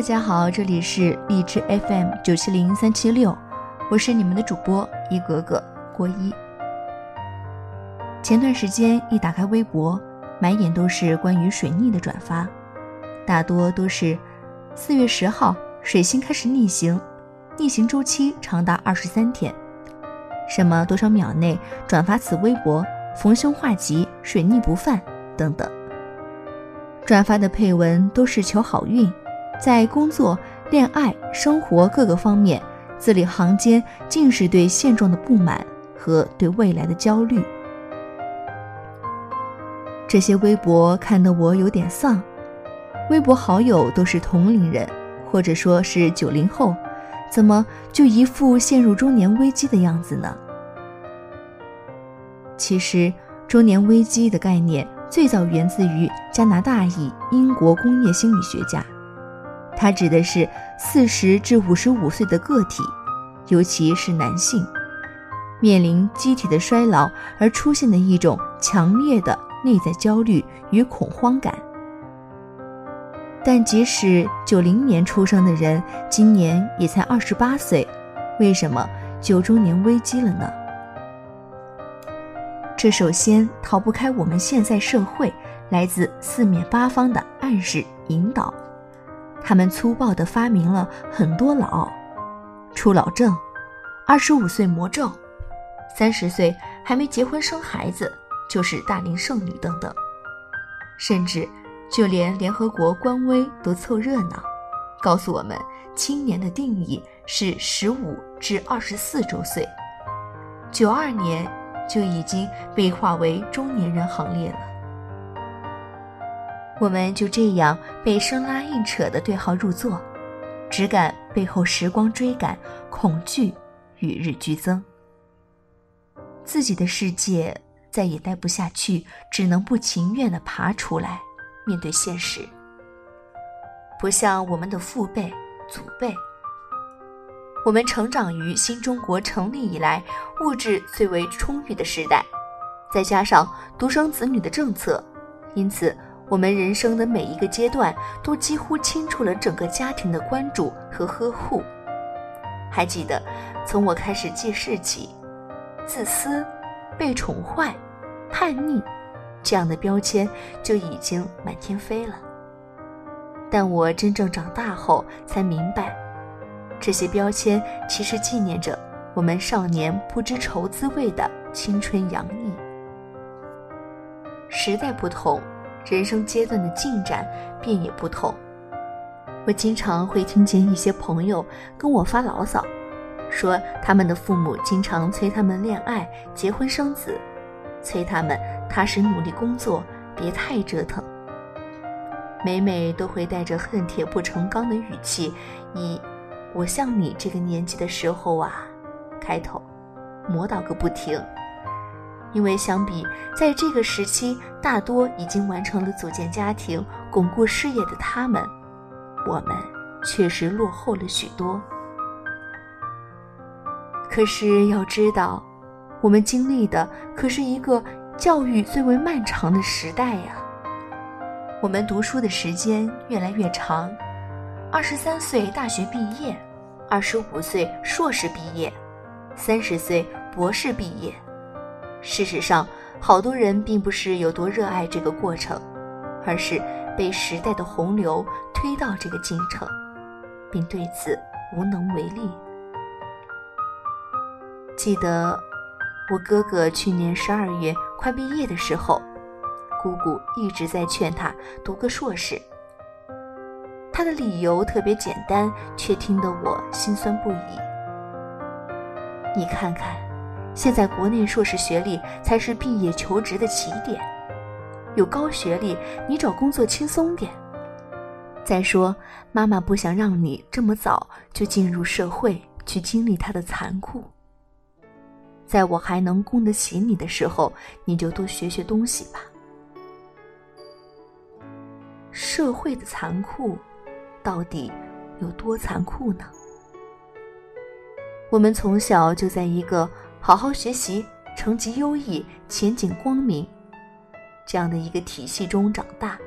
大家好，这里是荔枝 FM 九七零三七六，我是你们的主播一格格郭一。前段时间一打开微博，满眼都是关于水逆的转发，大多都是四月十号水星开始逆行，逆行周期长达二十三天，什么多少秒内转发此微博，逢凶化吉，水逆不犯等等。转发的配文都是求好运。在工作、恋爱、生活各个方面，字里行间尽是对现状的不满和对未来的焦虑。这些微博看得我有点丧。微博好友都是同龄人，或者说是九零后，怎么就一副陷入中年危机的样子呢？其实，中年危机的概念最早源自于加拿大裔英国工业心理学家。它指的是四十至五十五岁的个体，尤其是男性，面临机体的衰老而出现的一种强烈的内在焦虑与恐慌感。但即使九零年出生的人，今年也才二十八岁，为什么九中年危机了呢？这首先逃不开我们现在社会来自四面八方的暗示引导。他们粗暴地发明了很多老，初老症、二十五岁魔咒、三十岁还没结婚生孩子就是大龄剩女等等，甚至就连联合国官微都凑热闹，告诉我们青年的定义是十五至二十四周岁，九二年就已经被划为中年人行列了。我们就这样被生拉硬扯的对号入座，只感背后时光追赶，恐惧与日俱增。自己的世界再也待不下去，只能不情愿的爬出来，面对现实。不像我们的父辈、祖辈，我们成长于新中国成立以来物质最为充裕的时代，再加上独生子女的政策，因此。我们人生的每一个阶段，都几乎清楚了整个家庭的关注和呵护。还记得，从我开始记事起，自私、被宠坏、叛逆，这样的标签就已经满天飞了。但我真正长大后，才明白，这些标签其实纪念着我们少年不知愁滋味的青春洋溢。时代不同。人生阶段的进展便也不同。我经常会听见一些朋友跟我发牢骚，说他们的父母经常催他们恋爱、结婚生子，催他们踏实努力工作，别太折腾。每每都会带着恨铁不成钢的语气，以“我像你这个年纪的时候啊”开头，磨叨个不停。因为相比在这个时期大多已经完成了组建家庭、巩固事业的他们，我们确实落后了许多。可是要知道，我们经历的可是一个教育最为漫长的时代呀。我们读书的时间越来越长，二十三岁大学毕业，二十五岁硕士毕业，三十岁博士毕业。事实上，好多人并不是有多热爱这个过程，而是被时代的洪流推到这个进程，并对此无能为力。记得我哥哥去年十二月快毕业的时候，姑姑一直在劝他读个硕士。他的理由特别简单，却听得我心酸不已。你看看。现在国内硕士学历才是毕业求职的起点，有高学历，你找工作轻松点。再说，妈妈不想让你这么早就进入社会去经历它的残酷。在我还能供得起你的时候，你就多学学东西吧。社会的残酷，到底有多残酷呢？我们从小就在一个。好好学习，成绩优异，前景光明，这样的一个体系中长大。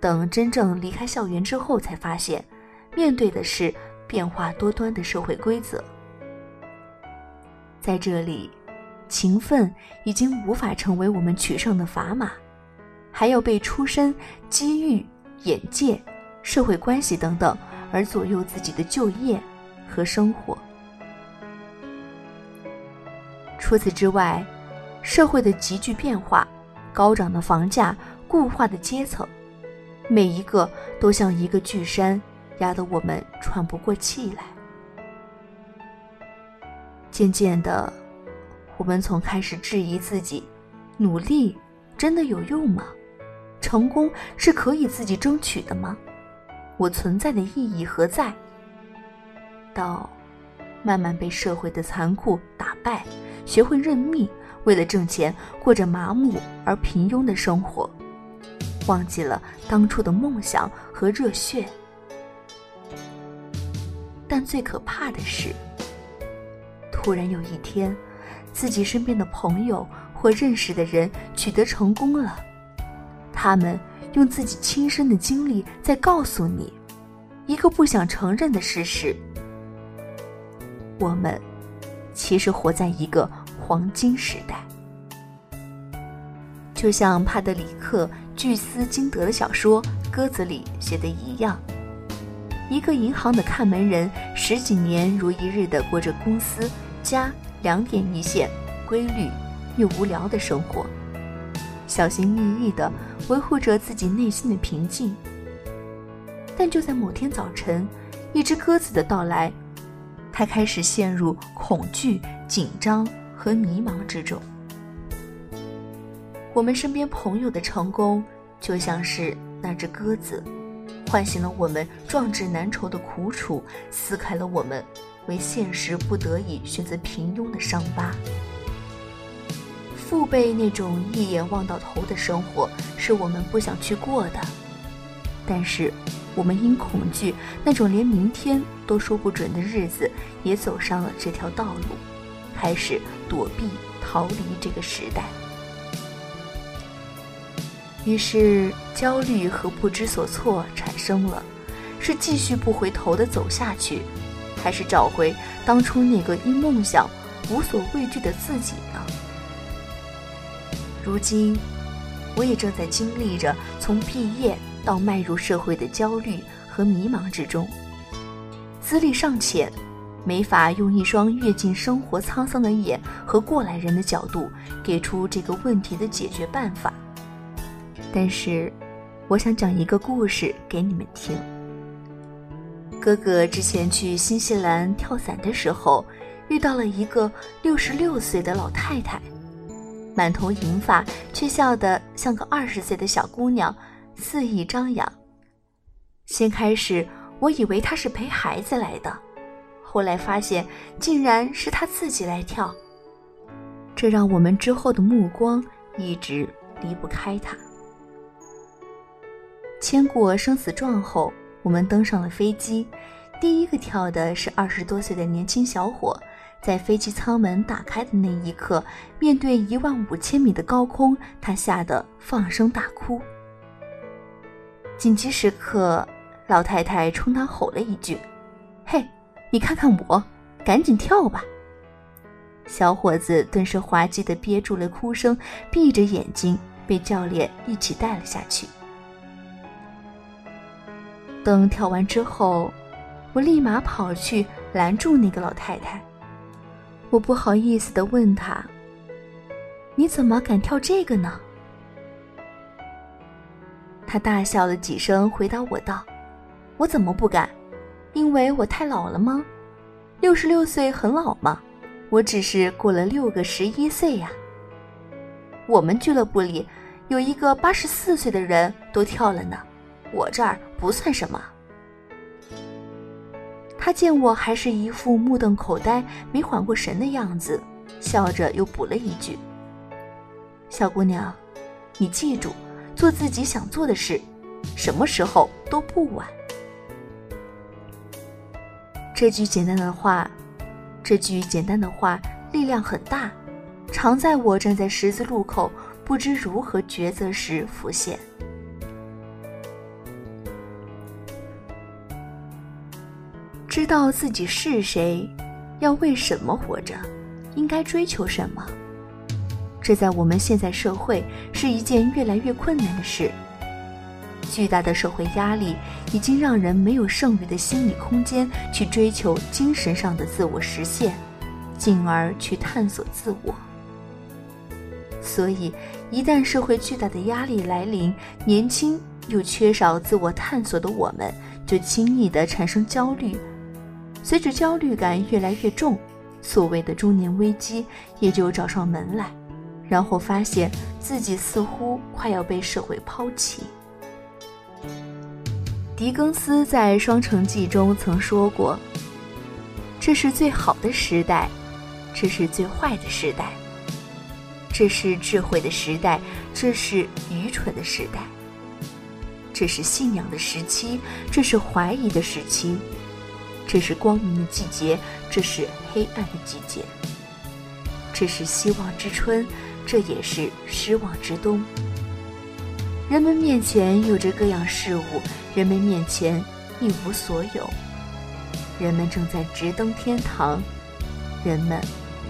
等真正离开校园之后，才发现，面对的是变化多端的社会规则。在这里，勤奋已经无法成为我们取胜的砝码，还要被出身、机遇、眼界、社会关系等等而左右自己的就业和生活。除此之外，社会的急剧变化、高涨的房价、固化的阶层。每一个都像一个巨山，压得我们喘不过气来。渐渐的，我们从开始质疑自己：努力真的有用吗？成功是可以自己争取的吗？我存在的意义何在？到慢慢被社会的残酷打败，学会认命，为了挣钱过着麻木而平庸的生活。忘记了当初的梦想和热血，但最可怕的是，突然有一天，自己身边的朋友或认识的人取得成功了，他们用自己亲身的经历在告诉你一个不想承认的事实：我们其实活在一个黄金时代。就像帕德里克·巨斯金德的小说《鸽子》里写的一样，一个银行的看门人十几年如一日的过着公司家两点一线、规律又无聊的生活，小心翼翼地维护着自己内心的平静。但就在某天早晨，一只鸽子的到来，他开始陷入恐惧、紧张和迷茫之中。我们身边朋友的成功，就像是那只鸽子，唤醒了我们壮志难酬的苦楚，撕开了我们为现实不得已选择平庸的伤疤。父辈那种一眼望到头的生活，是我们不想去过的。但是，我们因恐惧那种连明天都说不准的日子，也走上了这条道路，开始躲避、逃离这个时代。于是，焦虑和不知所措产生了：是继续不回头的走下去，还是找回当初那个因梦想无所畏惧的自己呢？如今，我也正在经历着从毕业到迈入社会的焦虑和迷茫之中。资历尚浅，没法用一双阅尽生活沧桑的眼和过来人的角度，给出这个问题的解决办法。但是，我想讲一个故事给你们听。哥哥之前去新西兰跳伞的时候，遇到了一个六十六岁的老太太，满头银发，却笑得像个二十岁的小姑娘，肆意张扬。先开始，我以为他是陪孩子来的，后来发现竟然是他自己来跳，这让我们之后的目光一直离不开他。签过生死状后，我们登上了飞机。第一个跳的是二十多岁的年轻小伙，在飞机舱门打开的那一刻，面对一万五千米的高空，他吓得放声大哭。紧急时刻，老太太冲他吼了一句：“嘿，你看看我，赶紧跳吧！”小伙子顿时滑稽的憋住了哭声，闭着眼睛被教练一起带了下去。等跳完之后，我立马跑去拦住那个老太太。我不好意思的问她：“你怎么敢跳这个呢？”他大笑了几声，回答我道：“我怎么不敢？因为我太老了吗？六十六岁很老吗？我只是过了六个十一岁呀。我们俱乐部里有一个八十四岁的人都跳了呢。”我这儿不算什么。他见我还是一副目瞪口呆、没缓过神的样子，笑着又补了一句：“小姑娘，你记住，做自己想做的事什么时候都不晚。这句简单的话这句简单的话力量很大常在我站在十字路口不知如何抉择时浮现。知道自己是谁要为什么活着应该追求什么。这在我们现在社会是一件越来越困难的事。巨大的社会压力已经让人没有剩余的心理空间去追求精神上的自我实现，进而去探索自我。所以，一旦社会巨大的压力来临，年轻又缺少自我探索的我们，就轻易的产生焦虑。随着焦虑感越来越重，所谓的中年危机也就找上门来，然后发现自己似乎快要被社会抛弃。狄更斯在《双城记》中曾说过：“这是最好的时代，这是最坏的时代；这是智慧的时代，这是愚蠢的时代；这是信仰的时期，这是怀疑的时期；这是光明的季节，这是黑暗的季节；这是希望之春，这也是失望之冬。”人们面前有着各样事物。人们面前一无所有，人们正在直登天堂，人们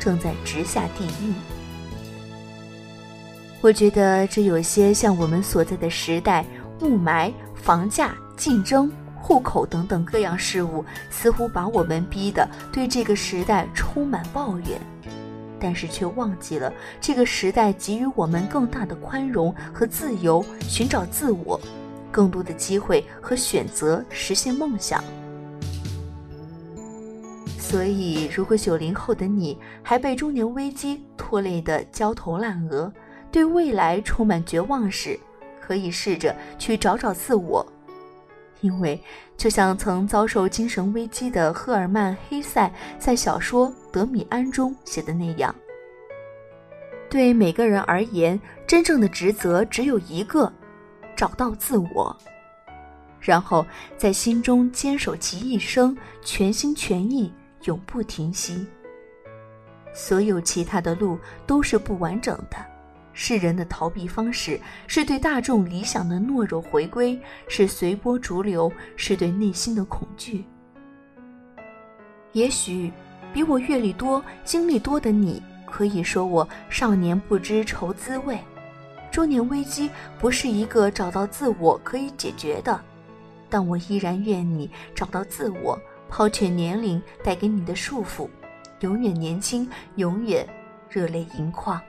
正在直下地狱。我觉得这有些像我们所在的时代，雾霾、房价、竞争、户口等等各样事物，似乎把我们逼得对这个时代充满抱怨，但是却忘记了这个时代给予我们更大的宽容和自由，寻找自我。更多的机会和选择实现梦想。所以，如果九零后的你还被中年危机拖累得焦头烂额，对未来充满绝望时，可以试着去找找自我。因为，就像曾遭受精神危机的赫尔曼·黑塞在小说《德米安》中写的那样，对每个人而言，真正的职责只有一个。找到自我，然后在心中坚守其一生，全心全意，永不停息。所有其他的路都是不完整的，是人的逃避方式，是对大众理想的懦弱回归，是随波逐流，是对内心的恐惧。也许，比我阅历多、经历多的你，可以说我少年不知愁滋味。中年危机不是一个找到自我可以解决的，但我依然愿你找到自我，抛却年龄带给你的束缚，永远年轻，永远热泪盈眶。